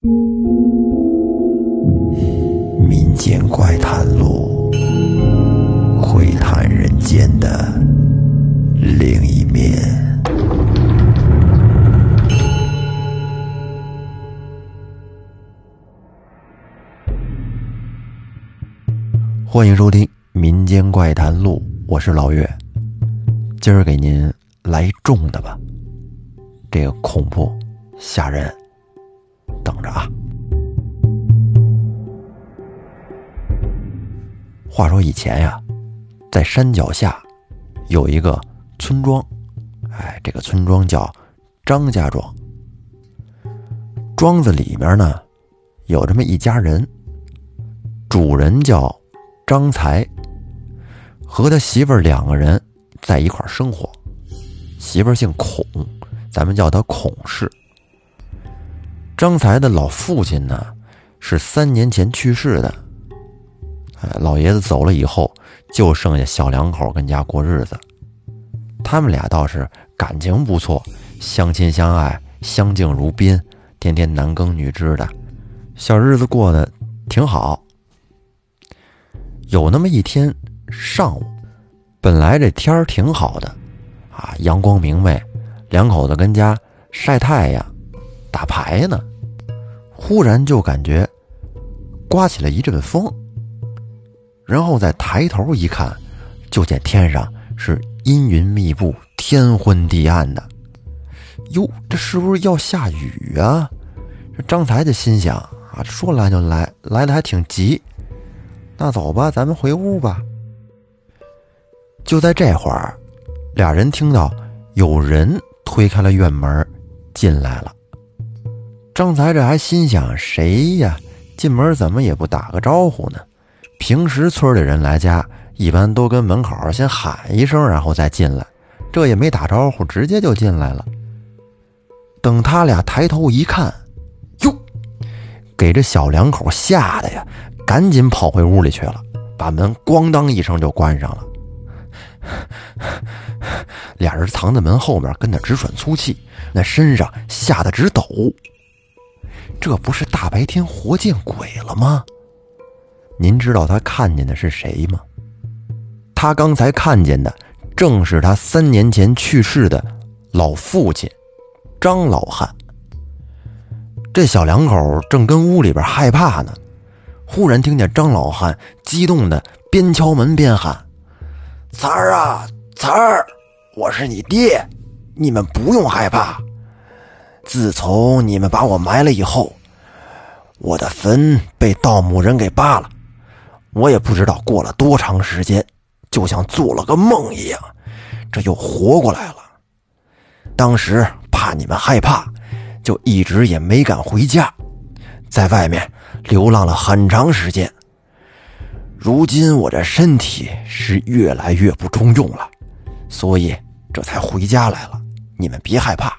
民间怪谈录，会谈人间的另一面。欢迎收听《民间怪谈录》，我是老岳。今儿给您来重的吧，这个恐怖吓人，等着啊！话说以前呀，在山脚下有一个村庄，哎，这个村庄叫张家庄。庄子里面呢，有这么一家人，主人叫张才，和他媳妇儿两个人在一块儿生活。媳妇儿姓孔，咱们叫他孔氏。张才的老父亲呢，是三年前去世的。哎，老爷子走了以后，就剩下小两口跟家过日子。他们俩倒是感情不错，相亲相爱，相敬如宾，天天男耕女织的，小日子过得挺好。有那么一天上午，本来这天儿挺好的，啊，阳光明媚，两口子跟家晒太阳、打牌呢，忽然就感觉刮起了一阵风。然后再抬头一看，就见天上是阴云密布、天昏地暗的。哟，这是不是要下雨啊？张才就心想啊，说来就来，来的还挺急。那走吧，咱们回屋吧。就在这会儿，俩人听到有人推开了院门进来了。张才这还心想，谁呀？进门怎么也不打个招呼呢？平时村里人来家，一般都跟门口先喊一声，然后再进来。这也没打招呼，直接就进来了。等他俩抬头一看，哟，给这小两口吓得呀，赶紧跑回屋里去了，把门咣当一声就关上了。俩人藏在门后面，跟那直喘粗气，那身上吓得直抖。这不是大白天活见鬼了吗？您知道他看见的是谁吗？他刚才看见的正是他三年前去世的老父亲张老汉。这小两口正跟屋里边害怕呢，忽然听见张老汉激动的边敲门边喊：“三儿啊，三儿，我是你爹，你们不用害怕。自从你们把我埋了以后，我的坟被盗墓人给扒了。”我也不知道过了多长时间，就像做了个梦一样，这又活过来了。当时怕你们害怕，就一直也没敢回家，在外面流浪了很长时间。如今我这身体是越来越不中用了，所以这才回家来了。你们别害怕。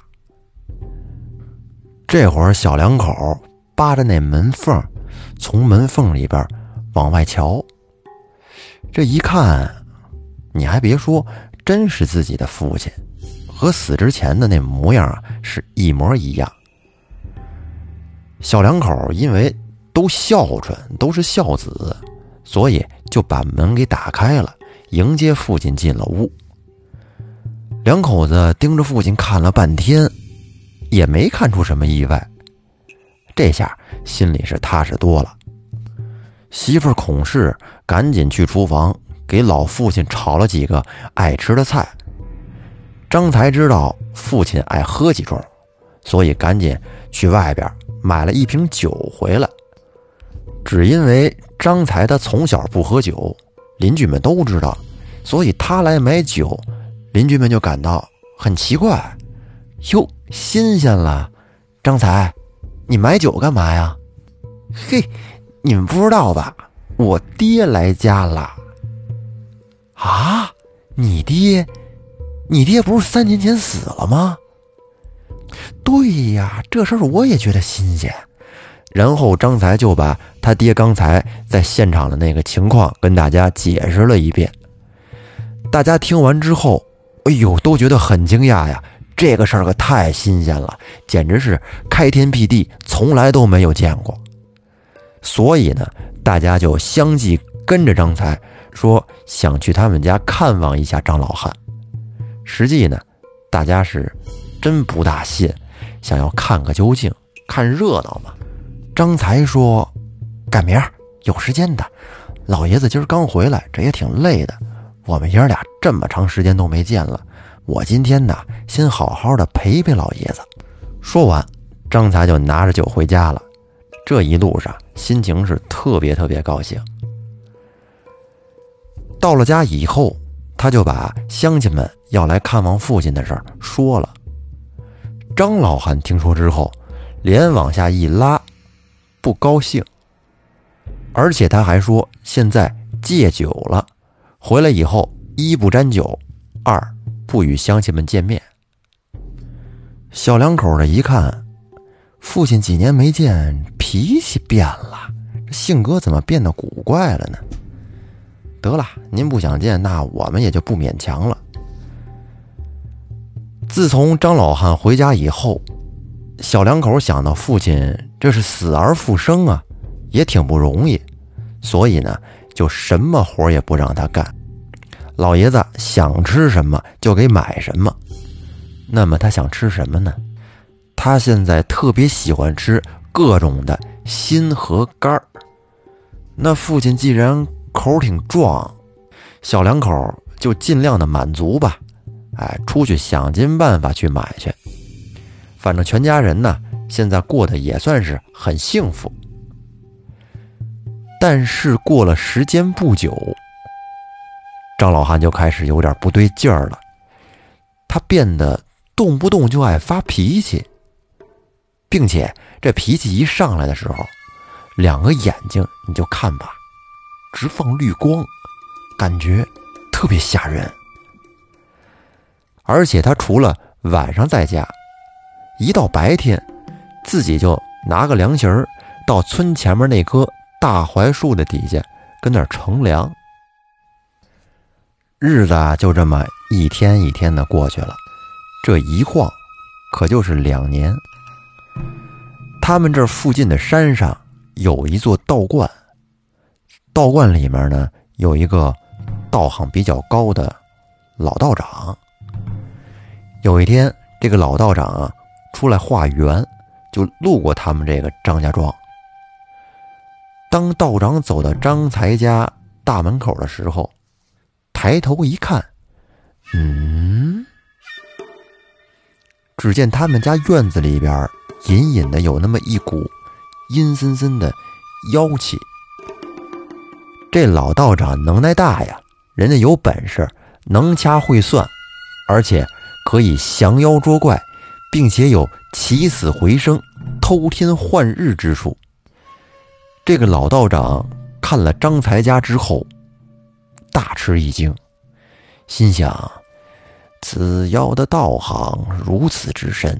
这会儿小两口扒着那门缝，从门缝里边。往外瞧，这一看，你还别说，真是自己的父亲，和死之前的那模样是一模一样。小两口因为都孝顺，都是孝子，所以就把门给打开了，迎接父亲进了屋。两口子盯着父亲看了半天，也没看出什么意外，这下心里是踏实多了。媳妇孔氏赶紧去厨房给老父亲炒了几个爱吃的菜。张才知道父亲爱喝几盅，所以赶紧去外边买了一瓶酒回来。只因为张才他从小不喝酒，邻居们都知道，所以他来买酒，邻居们就感到很奇怪。哟，新鲜了，张才，你买酒干嘛呀？嘿。你们不知道吧？我爹来家了。啊，你爹，你爹不是三年前死了吗？对呀，这事儿我也觉得新鲜。然后张才就把他爹刚才在现场的那个情况跟大家解释了一遍。大家听完之后，哎呦，都觉得很惊讶呀！这个事儿可太新鲜了，简直是开天辟地，从来都没有见过。所以呢，大家就相继跟着张才说想去他们家看望一下张老汉。实际呢，大家是真不大信，想要看个究竟，看热闹嘛。张才说：“赶明儿有时间的，老爷子今儿刚回来，这也挺累的。我们爷儿俩这么长时间都没见了。”我今天呢，先好好的陪陪老爷子。说完，张才就拿着酒回家了。这一路上，心情是特别特别高兴。到了家以后，他就把乡亲们要来看望父亲的事儿说了。张老汉听说之后，脸往下一拉，不高兴。而且他还说，现在戒酒了，回来以后一不沾酒，二。不与乡亲们见面。小两口的一看，父亲几年没见，脾气变了，性格怎么变得古怪了呢？得了，您不想见，那我们也就不勉强了。自从张老汉回家以后，小两口想到父亲这是死而复生啊，也挺不容易，所以呢，就什么活也不让他干。老爷子想吃什么就给买什么，那么他想吃什么呢？他现在特别喜欢吃各种的心和肝儿。那父亲既然口挺壮，小两口就尽量的满足吧。哎，出去想尽办法去买去。反正全家人呢，现在过得也算是很幸福。但是过了时间不久。张老汉就开始有点不对劲儿了，他变得动不动就爱发脾气，并且这脾气一上来的时候，两个眼睛你就看吧，直放绿光，感觉特别吓人。而且他除了晚上在家，一到白天，自己就拿个凉席儿到村前面那棵大槐树的底下跟那儿乘凉。日子就这么一天一天的过去了，这一晃，可就是两年。他们这附近的山上有一座道观，道观里面呢有一个道行比较高的老道长。有一天，这个老道长啊出来化缘，就路过他们这个张家庄。当道长走到张才家大门口的时候，抬头一看，嗯，只见他们家院子里边隐隐的有那么一股阴森森的妖气。这老道长能耐大呀，人家有本事，能掐会算，而且可以降妖捉怪，并且有起死回生、偷天换日之术。这个老道长看了张才家之后。大吃一惊，心想：此妖的道行如此之深，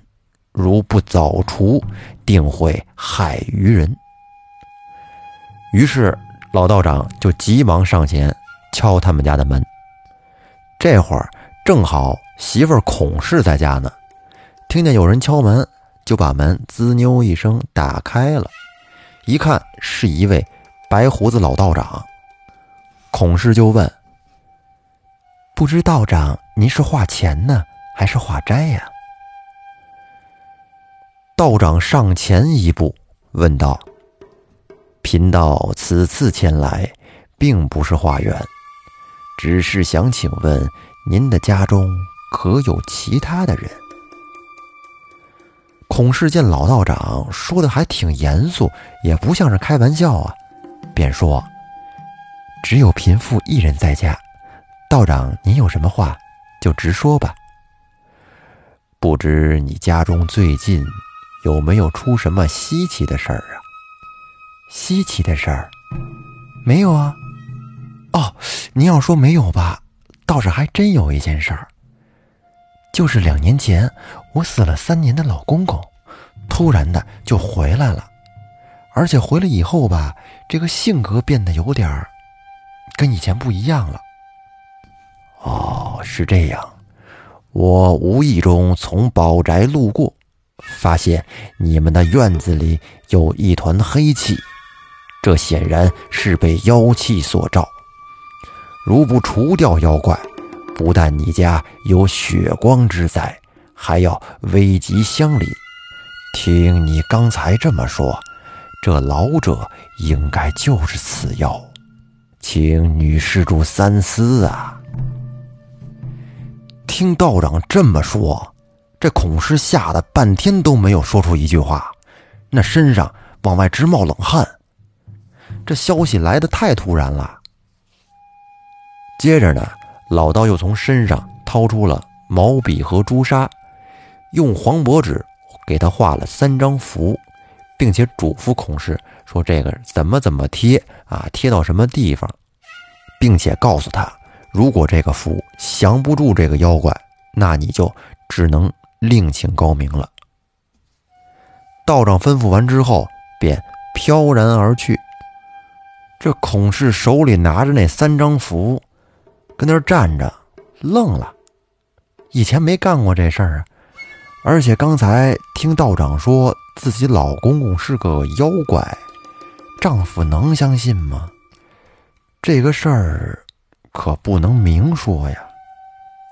如不早除，定会害于人。于是老道长就急忙上前敲他们家的门。这会儿正好媳妇孔氏在家呢，听见有人敲门，就把门滋妞一声打开了。一看是一位白胡子老道长。孔氏就问：“不知道长，您是化钱呢，还是化斋呀？”道长上前一步问道：“贫道此次前来，并不是化缘，只是想请问您的家中可有其他的人？”孔氏见老道长说的还挺严肃，也不像是开玩笑啊，便说。只有贫妇一人在家，道长，您有什么话就直说吧。不知你家中最近有没有出什么稀奇的事儿啊？稀奇的事儿，没有啊。哦，您要说没有吧，倒是还真有一件事儿，就是两年前我死了三年的老公公，突然的就回来了，而且回来以后吧，这个性格变得有点儿。跟以前不一样了。哦，是这样。我无意中从宝宅路过，发现你们的院子里有一团黑气，这显然是被妖气所照。如不除掉妖怪，不但你家有血光之灾，还要危及乡里。听你刚才这么说，这老者应该就是此妖，请女施主三思啊！听道长这么说，这孔氏吓得半天都没有说出一句话，那身上往外直冒冷汗。这消息来的太突然了。接着呢，老道又从身上掏出了毛笔和朱砂，用黄帛纸给他画了三张符，并且嘱咐孔氏说：“这个怎么怎么贴啊？贴到什么地方？”并且告诉他。如果这个符降不住这个妖怪，那你就只能另请高明了。道长吩咐完之后，便飘然而去。这孔氏手里拿着那三张符，跟那儿站着，愣了。以前没干过这事儿啊，而且刚才听道长说自己老公公是个妖怪，丈夫能相信吗？这个事儿。可不能明说呀，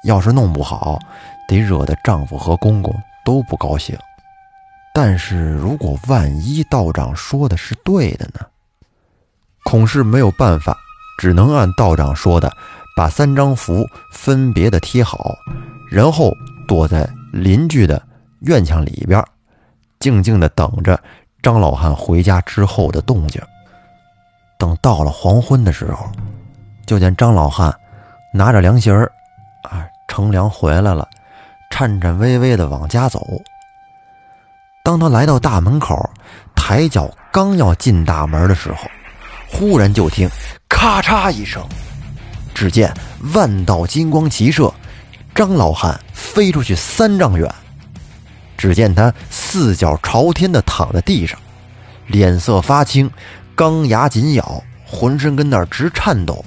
要是弄不好，得惹得丈夫和公公都不高兴。但是如果万一道长说的是对的呢？孔氏没有办法，只能按道长说的，把三张符分别的贴好，然后躲在邻居的院墙里边，静静的等着张老汉回家之后的动静。等到了黄昏的时候。就见张老汉拿着凉席儿，啊，乘凉回来了，颤颤巍巍的往家走。当他来到大门口，抬脚刚要进大门的时候，忽然就听咔嚓一声，只见万道金光齐射，张老汉飞出去三丈远。只见他四脚朝天的躺在地上，脸色发青，钢牙紧咬，浑身跟那儿直颤抖。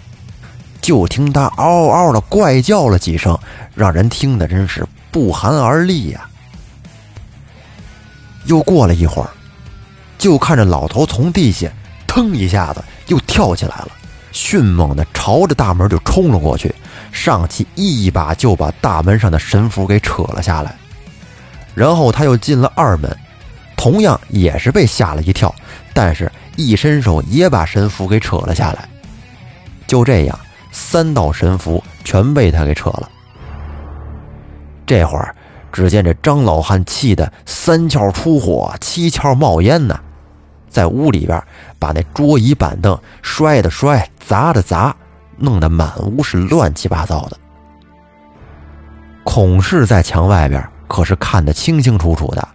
就听他嗷嗷的怪叫了几声，让人听得真是不寒而栗呀。又过了一会儿，就看着老头从地下腾一下子又跳起来了，迅猛的朝着大门就冲了过去，上去一把就把大门上的神符给扯了下来。然后他又进了二门，同样也是被吓了一跳，但是一伸手也把神符给扯了下来。就这样。三道神符全被他给扯了。这会儿，只见这张老汉气得三窍出火，七窍冒烟呢，在屋里边把那桌椅板凳摔的摔，砸的砸，弄得满屋是乱七八糟的。孔氏在墙外边可是看得清清楚楚的，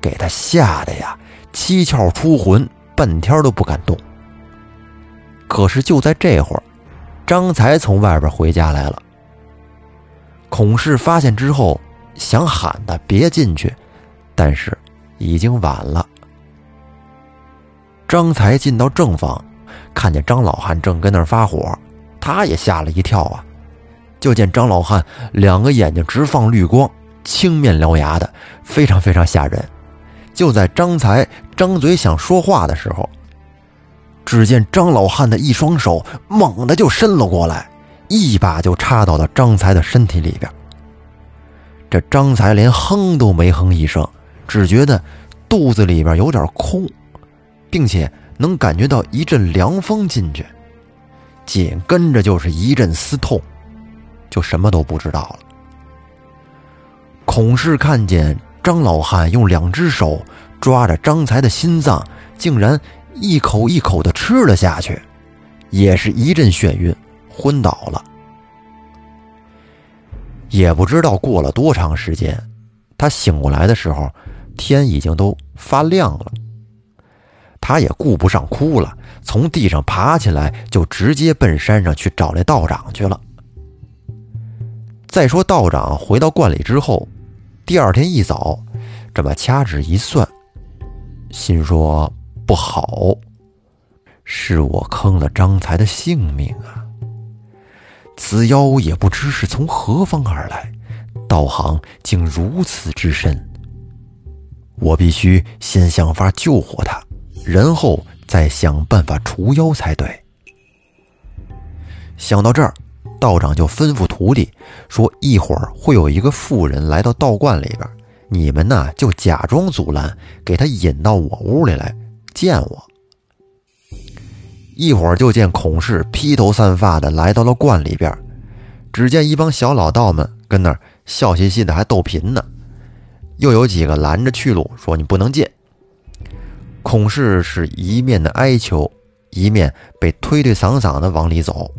给他吓得呀，七窍出魂，半天都不敢动。可是就在这会儿。张才从外边回家来了。孔氏发现之后，想喊他别进去，但是已经晚了。张才进到正房，看见张老汉正跟那儿发火，他也吓了一跳啊！就见张老汉两个眼睛直放绿光，青面獠牙的，非常非常吓人。就在张才张嘴想说话的时候，只见张老汉的一双手猛地就伸了过来，一把就插到了张才的身体里边。这张才连哼都没哼一声，只觉得肚子里边有点空，并且能感觉到一阵凉风进去，紧跟着就是一阵撕痛，就什么都不知道了。孔氏看见张老汉用两只手抓着张才的心脏，竟然。一口一口的吃了下去，也是一阵眩晕，昏倒了。也不知道过了多长时间，他醒过来的时候，天已经都发亮了。他也顾不上哭了，从地上爬起来，就直接奔山上去找那道长去了。再说道长回到观里之后，第二天一早，这么掐指一算，心说。不好，是我坑了张才的性命啊！此妖也不知是从何方而来，道行竟如此之深，我必须先想法救活他，然后再想办法除妖才对。想到这儿，道长就吩咐徒弟说：“一会儿会有一个妇人来到道观里边，你们呢就假装阻拦，给他引到我屋里来见我。”一会儿就见孔氏披头散发的来到了观里边，只见一帮小老道们跟那儿笑嘻嘻的还逗贫呢，又有几个拦着去路，说你不能进。孔氏是一面的哀求，一面被推推搡搡的往里走。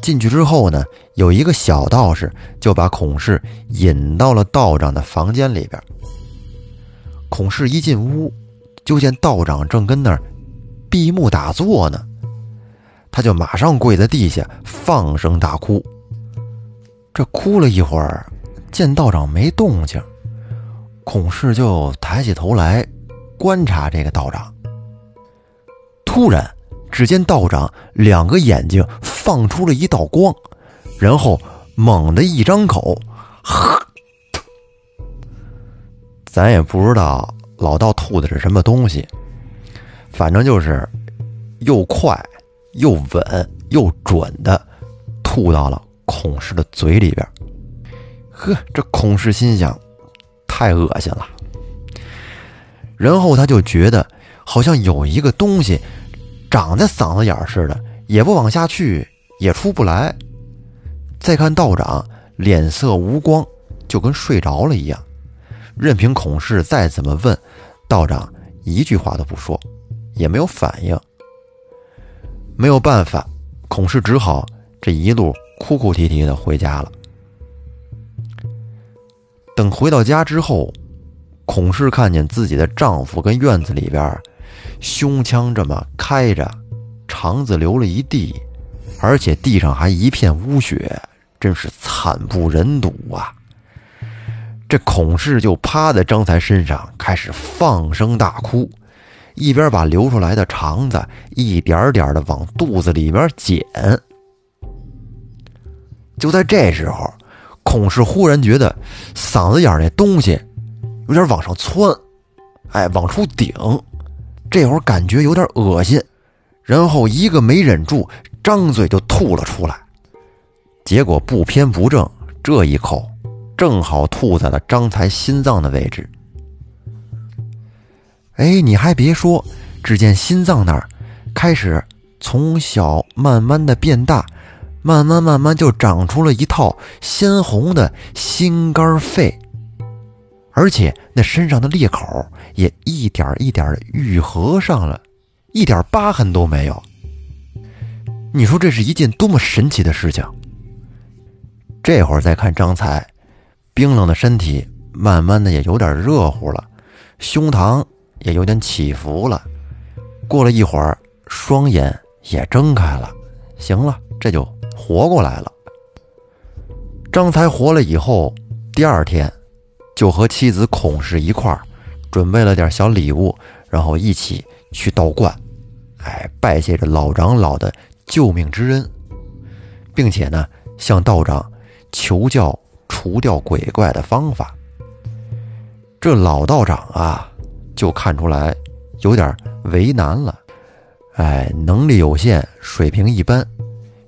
进去之后呢，有一个小道士就把孔氏引到了道长的房间里边。孔氏一进屋，就见道长正跟那儿。闭目打坐呢，他就马上跪在地下放声大哭。这哭了一会儿，见道长没动静，孔氏就抬起头来观察这个道长。突然，只见道长两个眼睛放出了一道光，然后猛地一张口，呵，咱也不知道老道吐的是什么东西。反正就是又快又稳又准的吐到了孔氏的嘴里边。呵，这孔氏心想，太恶心了。然后他就觉得好像有一个东西长在嗓子眼似的，也不往下去，也出不来。再看道长脸色无光，就跟睡着了一样。任凭孔氏再怎么问，道长一句话都不说。也没有反应，没有办法，孔氏只好这一路哭哭啼啼的回家了。等回到家之后，孔氏看见自己的丈夫跟院子里边胸腔这么开着，肠子流了一地，而且地上还一片污血，真是惨不忍睹啊！这孔氏就趴在张才身上，开始放声大哭。一边把流出来的肠子一点点的往肚子里面捡，就在这时候，孔氏忽然觉得嗓子眼那东西有点往上窜，哎，往出顶，这会儿感觉有点恶心，然后一个没忍住，张嘴就吐了出来，结果不偏不正，这一口正好吐在了张才心脏的位置。哎，你还别说，只见心脏那儿开始从小慢慢的变大，慢慢慢慢就长出了一套鲜红的心肝肺，而且那身上的裂口也一点一点的愈合上了，一点疤痕都没有。你说这是一件多么神奇的事情？这会儿再看张才，冰冷的身体慢慢的也有点热乎了，胸膛。也有点起伏了，过了一会儿，双眼也睁开了。行了，这就活过来了。张才活了以后，第二天就和妻子孔氏一块儿准备了点小礼物，然后一起去道观，哎，拜谢着老长老的救命之恩，并且呢，向道长求教除掉鬼怪的方法。这老道长啊。就看出来有点为难了，哎，能力有限，水平一般，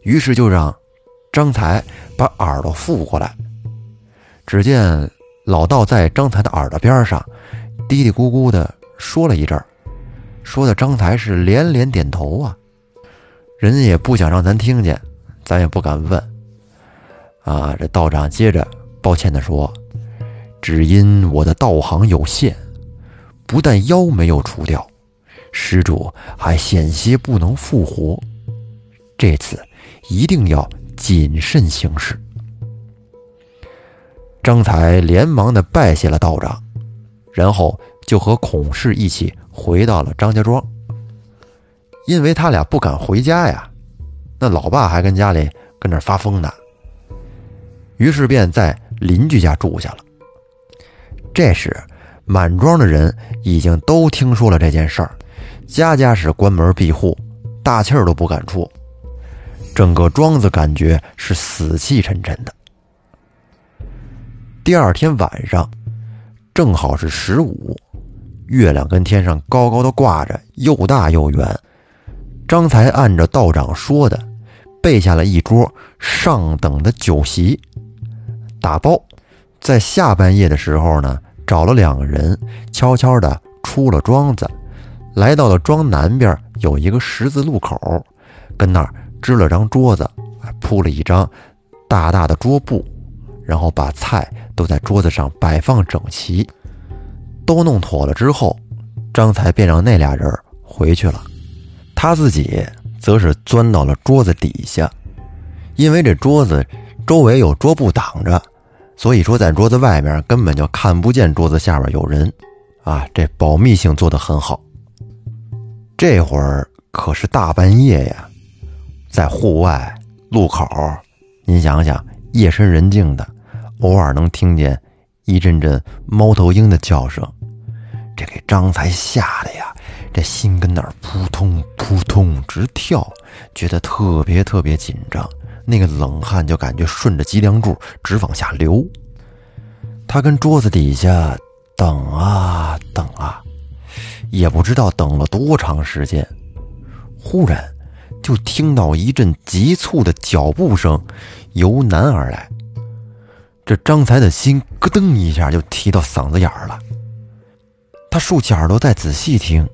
于是就让张才把耳朵附过来。只见老道在张才的耳朵边上嘀嘀咕咕的说了一阵儿，说的张才是连连点头啊。人家也不想让咱听见，咱也不敢问。啊，这道长接着抱歉的说：“只因我的道行有限。”不但妖没有除掉，施主还险些不能复活。这次一定要谨慎行事。张才连忙的拜谢了道长，然后就和孔氏一起回到了张家庄。因为他俩不敢回家呀，那老爸还跟家里跟那发疯呢，于是便在邻居家住下了。这时。满庄的人已经都听说了这件事儿，家家是关门闭户，大气儿都不敢出，整个庄子感觉是死气沉沉的。第二天晚上，正好是十五，月亮跟天上高高的挂着，又大又圆。张才按照道长说的，备下了一桌上等的酒席。打包，在下半夜的时候呢，找了两个人，悄悄的出了庄子，来到了庄南边有一个十字路口，跟那儿支了张桌子，铺了一张大大的桌布，然后把菜都在桌子上摆放整齐。都弄妥了之后，张才便让那俩人回去了，他自己则是钻到了桌子底下，因为这桌子周围有桌布挡着。所以说，在桌子外面根本就看不见桌子下面有人，啊，这保密性做得很好。这会儿可是大半夜呀，在户外路口，您想想，夜深人静的，偶尔能听见一阵阵猫头鹰的叫声，这给张才吓得呀，这心跟那儿扑通扑通直跳，觉得特别特别紧张。那个冷汗就感觉顺着脊梁柱直往下流。他跟桌子底下等啊等啊，也不知道等了多长时间。忽然，就听到一阵急促的脚步声由南而来。这张才的心咯噔一下就提到嗓子眼儿了。他竖起耳朵再仔细听，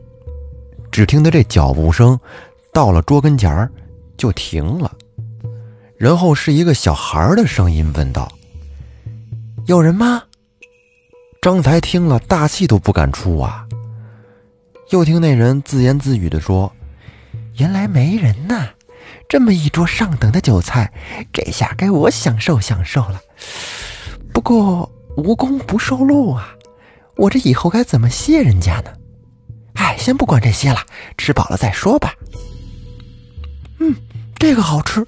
只听得这脚步声到了桌跟前儿就停了。然后是一个小孩的声音问道：“有人吗？”张才听了，大气都不敢出啊。又听那人自言自语的说：“原来没人呐，这么一桌上等的酒菜，这下该我享受享受了。不过无功不受禄啊，我这以后该怎么谢人家呢？哎，先不管这些了，吃饱了再说吧。嗯，这个好吃。”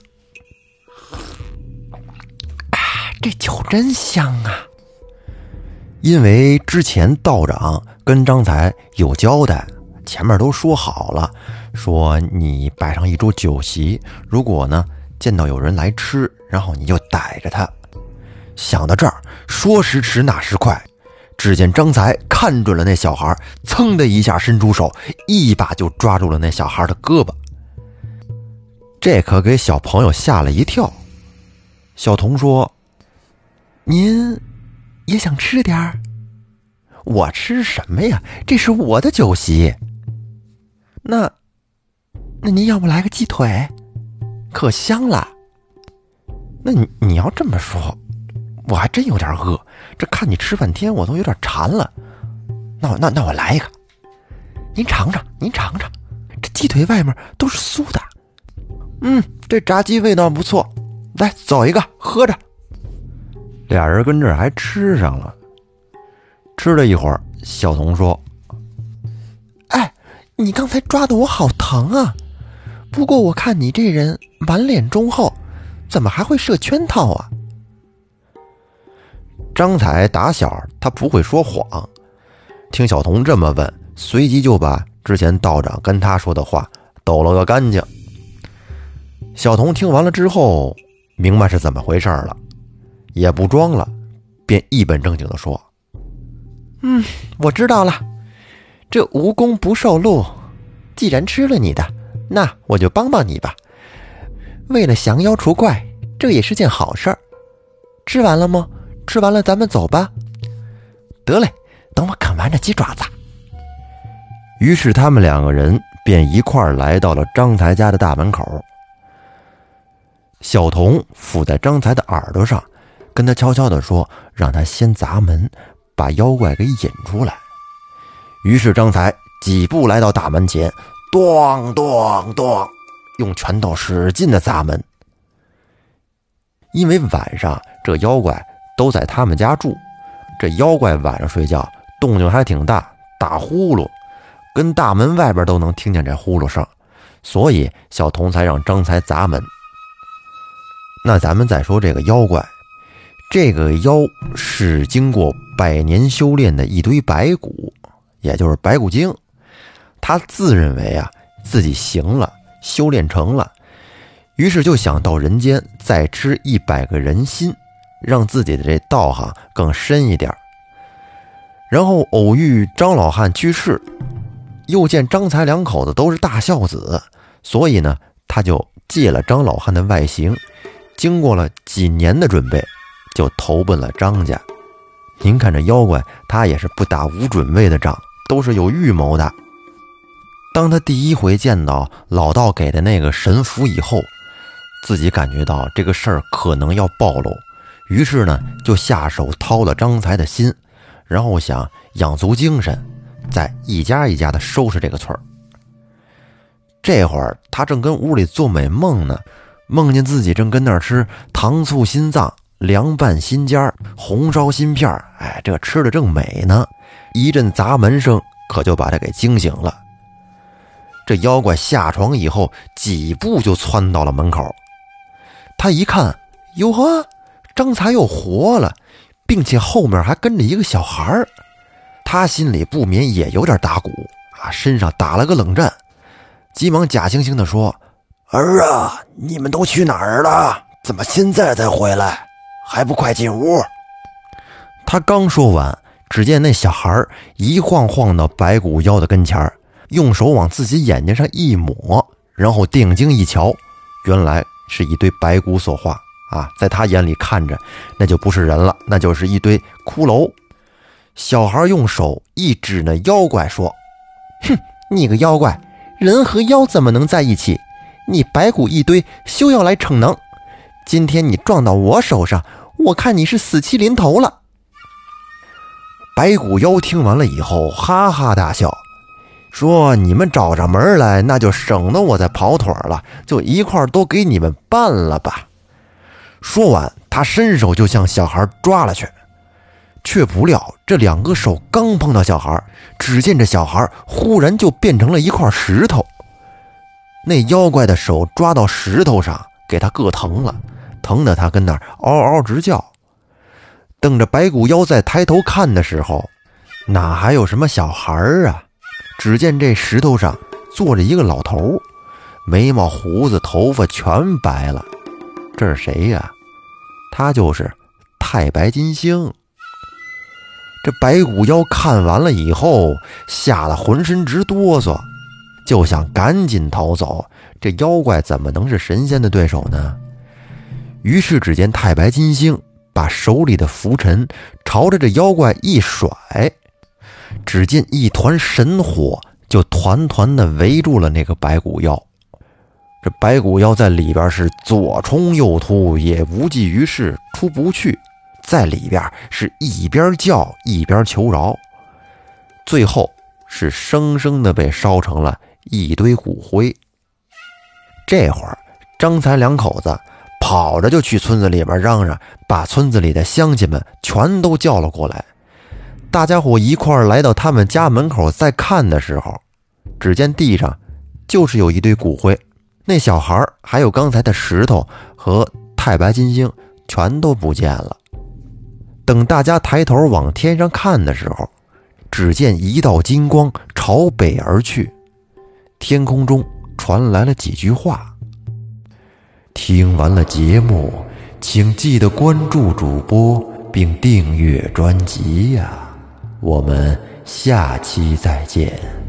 啊这酒真香啊！因为之前道长跟张才有交代，前面都说好了，说你摆上一桌酒席，如果呢见到有人来吃，然后你就逮着他。想到这儿，说时迟，那时快，只见张才看准了那小孩，噌的一下伸出手，一把就抓住了那小孩的胳膊。这可给小朋友吓了一跳。小童说。您也想吃点儿？我吃什么呀？这是我的酒席。那，那您要不来个鸡腿？可香了。那你你要这么说，我还真有点饿。这看你吃半天，我都有点馋了。那我那那我来一个。您尝尝，您尝尝，这鸡腿外面都是酥的。嗯，这炸鸡味道不错。来，走一个，喝着。俩人跟这儿还吃上了。吃了一会儿，小童说：“哎，你刚才抓的我好疼啊！不过我看你这人满脸忠厚，怎么还会设圈套啊？”张彩打小他不会说谎，听小童这么问，随即就把之前道长跟他说的话抖了个干净。小童听完了之后，明白是怎么回事了。也不装了，便一本正经的说：“嗯，我知道了，这无功不受禄。既然吃了你的，那我就帮帮你吧。为了降妖除怪，这也是件好事儿。吃完了吗？吃完了，咱们走吧。得嘞，等我啃完这鸡爪子。”于是他们两个人便一块儿来到了张才家的大门口。小童附在张才的耳朵上。跟他悄悄地说：“让他先砸门，把妖怪给引出来。”于是张才几步来到大门前，咚咚咚，用拳头使劲的砸门。因为晚上这妖怪都在他们家住，这妖怪晚上睡觉动静还挺大，打呼噜，跟大门外边都能听见这呼噜声，所以小童才让张才砸门。那咱们再说这个妖怪。这个妖是经过百年修炼的一堆白骨，也就是白骨精。他自认为啊自己行了，修炼成了，于是就想到人间再吃一百个人心，让自己的这道行更深一点。然后偶遇张老汉去世，又见张才两口子都是大孝子，所以呢，他就借了张老汉的外形，经过了几年的准备，就投奔了张家。您看这妖怪，他也是不打无准备的仗，都是有预谋的。当他第一回见到老道给的那个神符以后，自己感觉到这个事儿可能要暴露，于是呢就下手掏了张才的心，然后想养足精神，再一家一家的收拾这个村儿。这会儿他正跟屋里做美梦呢，梦见自己正跟那儿吃糖醋心脏、凉拌心尖儿、红烧心片儿，哎，这吃的正美呢，一阵砸门声可就把他给惊醒了。这妖怪下床以后，几步就窜到了门口。他一看，哟呵，张才又活了，并且后面还跟着一个小孩儿。他心里不免也有点打鼓啊，身上打了个冷战，急忙假惺惺地说：“儿啊，你们都去哪儿了？怎么现在才回来？还不快进屋！”他刚说完，只见那小孩一晃晃到白骨妖的跟前儿。用手往自己眼睛上一抹，然后定睛一瞧，原来是一堆白骨所化啊！在他眼里看着，那就不是人了，那就是一堆骷髅。小孩用手一指那妖怪，说：“哼，你个妖怪，人和妖怎么能在一起？你白骨一堆，休要来逞能！今天你撞到我手上，我看你是死期临头了。”白骨妖听完了以后，哈哈大笑。说你们找上门来，那就省得我再跑腿了，就一块都给你们办了吧。说完，他伸手就向小孩抓了去，却不料这两个手刚碰到小孩，只见这小孩忽然就变成了一块石头。那妖怪的手抓到石头上，给他硌疼了，疼得他跟那儿嗷嗷直叫。等着白骨妖再抬头看的时候，哪还有什么小孩啊？只见这石头上坐着一个老头，眉毛、胡子、头发全白了。这是谁呀？他就是太白金星。这白骨妖看完了以后，吓得浑身直哆嗦，就想赶紧逃走。这妖怪怎么能是神仙的对手呢？于是，只见太白金星把手里的拂尘朝着这妖怪一甩。只见一团神火就团团的围住了那个白骨妖，这白骨妖在里边是左冲右突，也无济于事，出不去，在里边是一边叫一边求饶，最后是生生的被烧成了一堆骨灰。这会儿，张才两口子跑着就去村子里边嚷嚷，把村子里的乡亲们全都叫了过来。大家伙一块儿来到他们家门口，在看的时候，只见地上就是有一堆骨灰，那小孩还有刚才的石头和太白金星全都不见了。等大家抬头往天上看的时候，只见一道金光朝北而去，天空中传来了几句话：“听完了节目，请记得关注主播并订阅专辑呀。”我们下期再见。